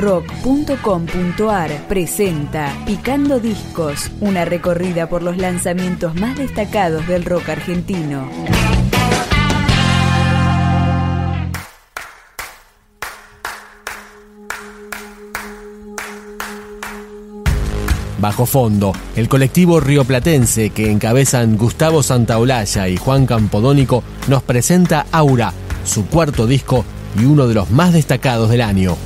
rock.com.ar presenta Picando Discos, una recorrida por los lanzamientos más destacados del rock argentino. Bajo fondo, el colectivo rioplatense que encabezan Gustavo Santaolalla y Juan Campodónico nos presenta Aura, su cuarto disco y uno de los más destacados del año.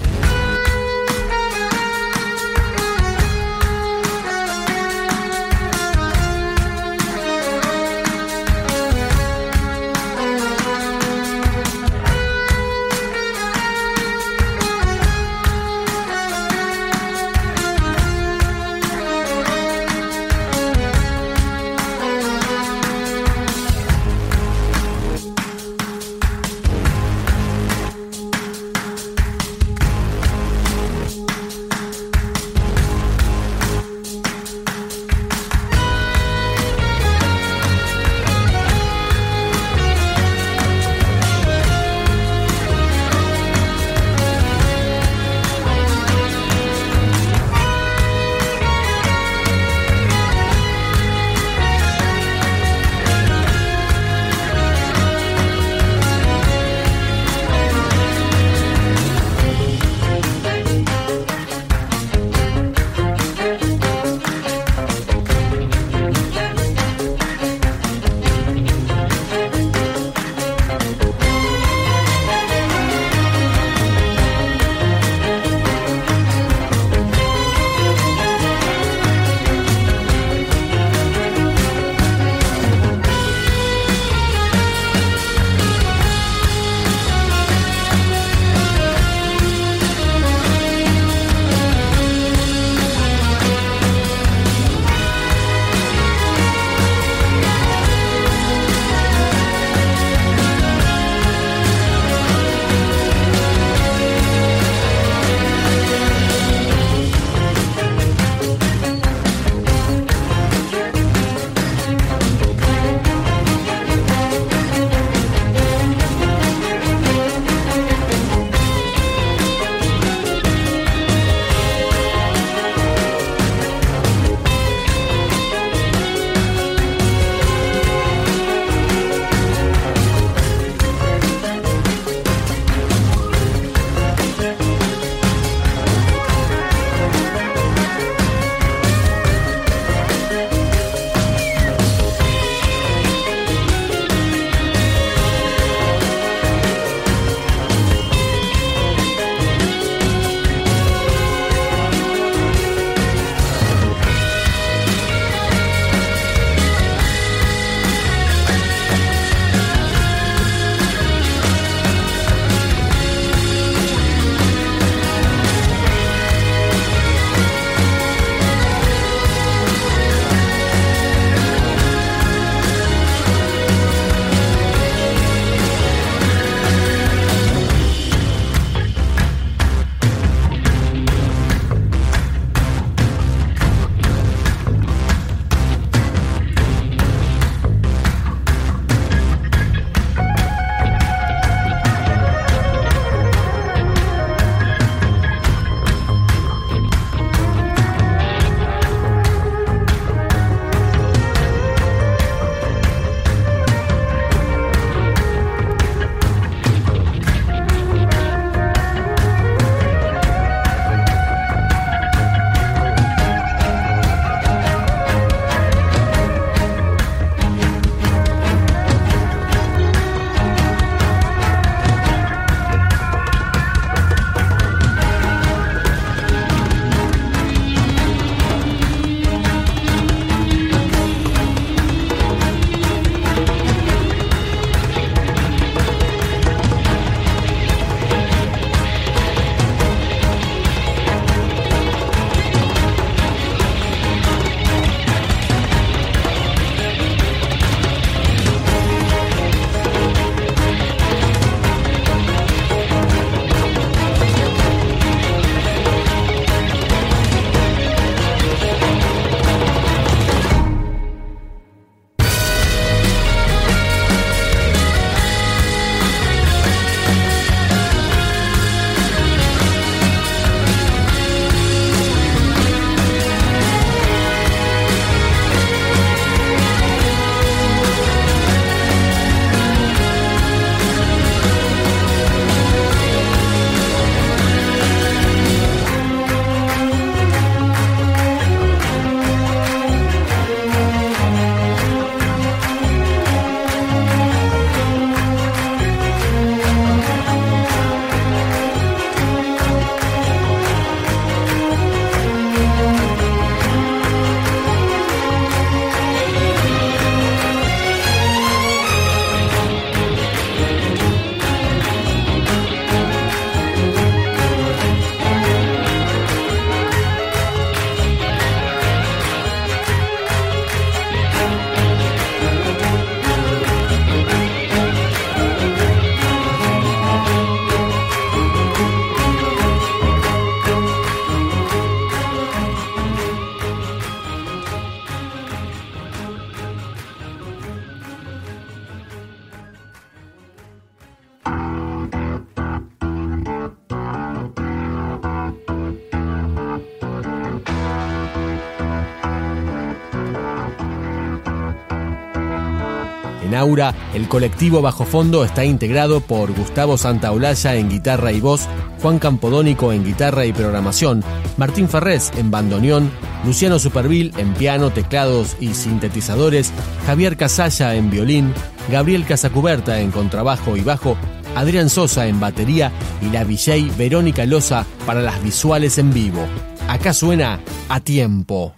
Aura, el colectivo Bajo Fondo está integrado por Gustavo Santaolalla en guitarra y voz, Juan Campodónico en guitarra y programación, Martín Ferrés en bandoneón, Luciano Supervil en piano, teclados y sintetizadores, Javier Casalla en violín, Gabriel Casacuberta en contrabajo y bajo, Adrián Sosa en batería y la DJ Verónica Loza para las visuales en vivo. Acá suena a tiempo.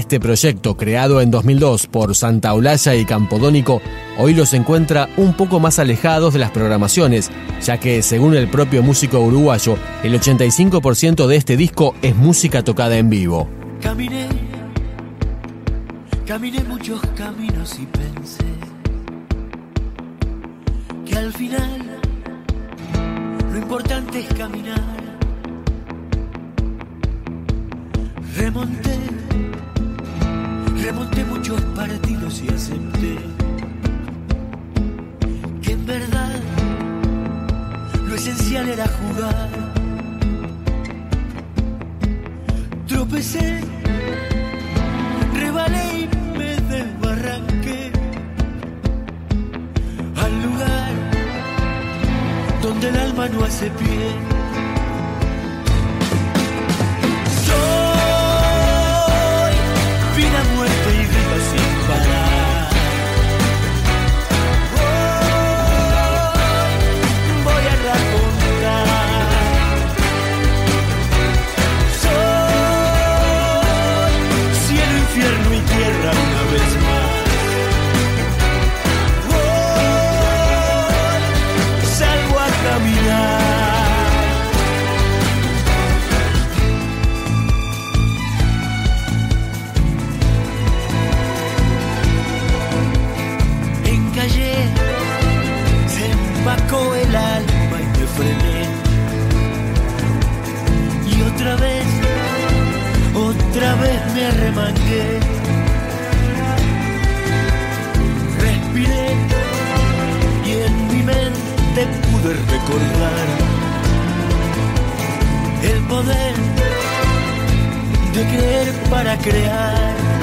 Este proyecto, creado en 2002 por Santa Olalla y Campodónico, hoy los encuentra un poco más alejados de las programaciones, ya que, según el propio músico uruguayo, el 85% de este disco es música tocada en vivo. Caminé, caminé muchos caminos y pensé que al final lo importante es caminar. Remonté Remonté muchos partidos y acepté que en verdad lo esencial era jugar. Tropecé, rebalé y me desbarranqué al lugar donde el alma no hace pie recordar el poder de creer para crear.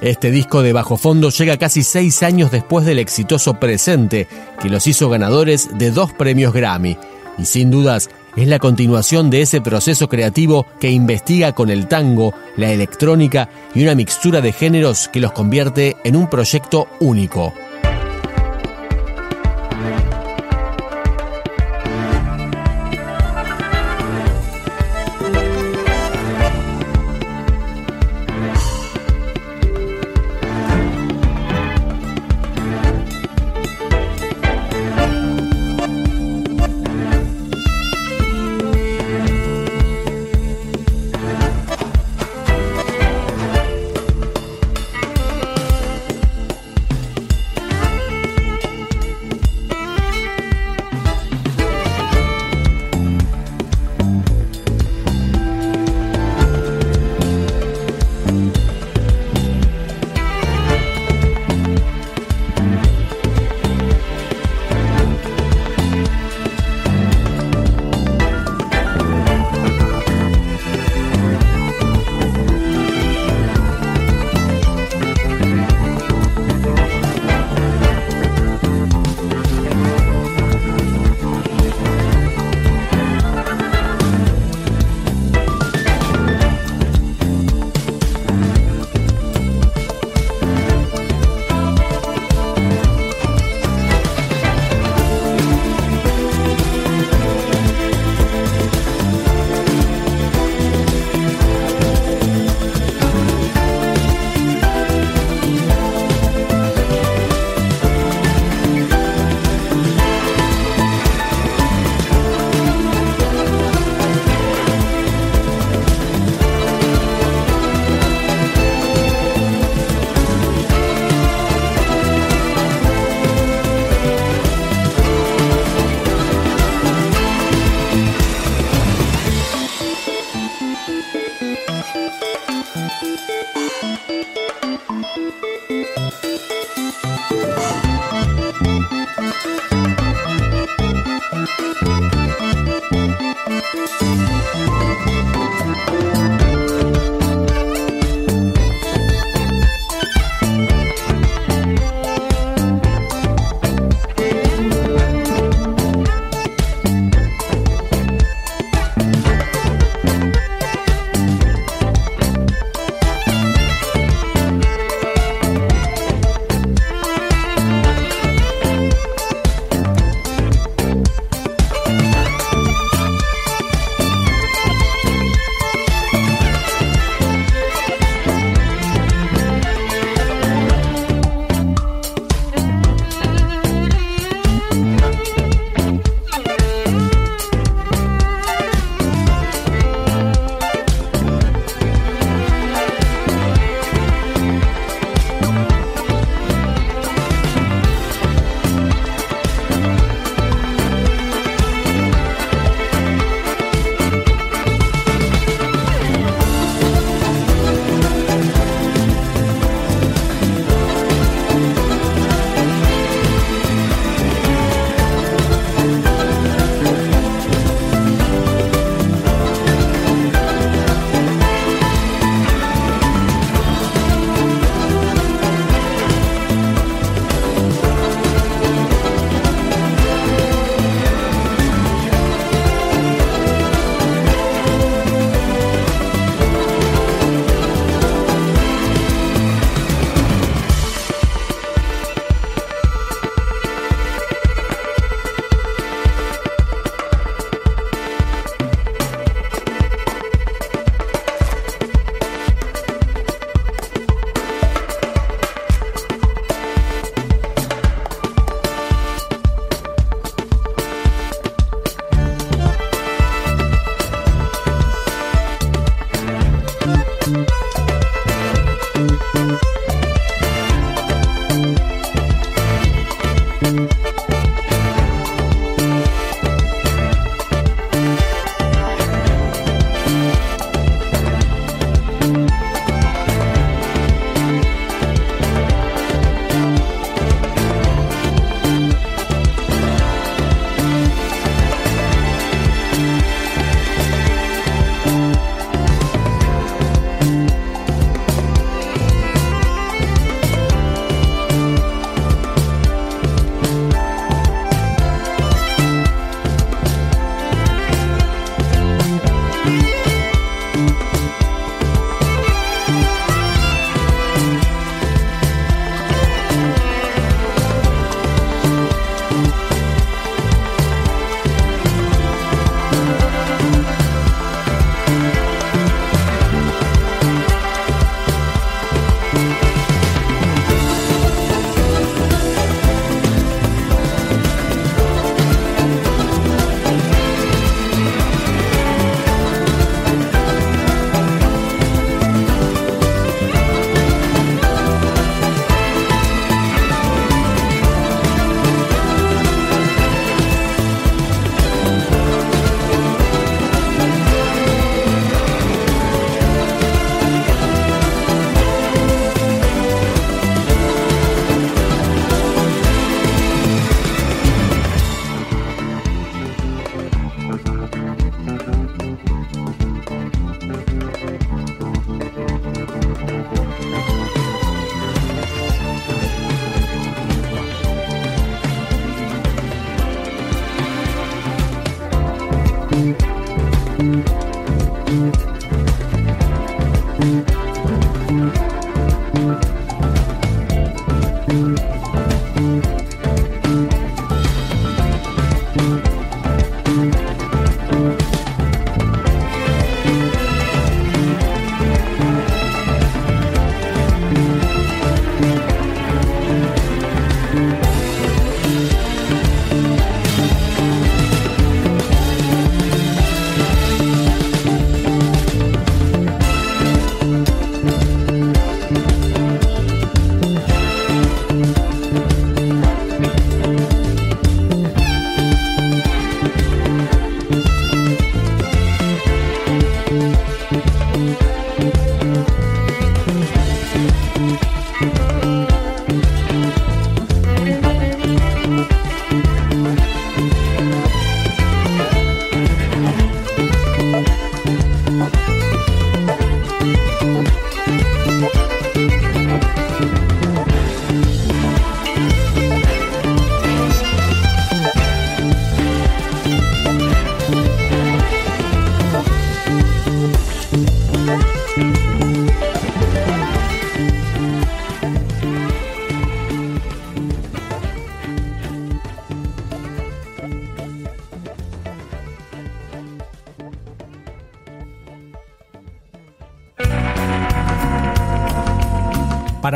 Este disco de bajo fondo llega casi seis años después del exitoso presente, que los hizo ganadores de dos premios Grammy. Y sin dudas, es la continuación de ese proceso creativo que investiga con el tango, la electrónica y una mixtura de géneros que los convierte en un proyecto único.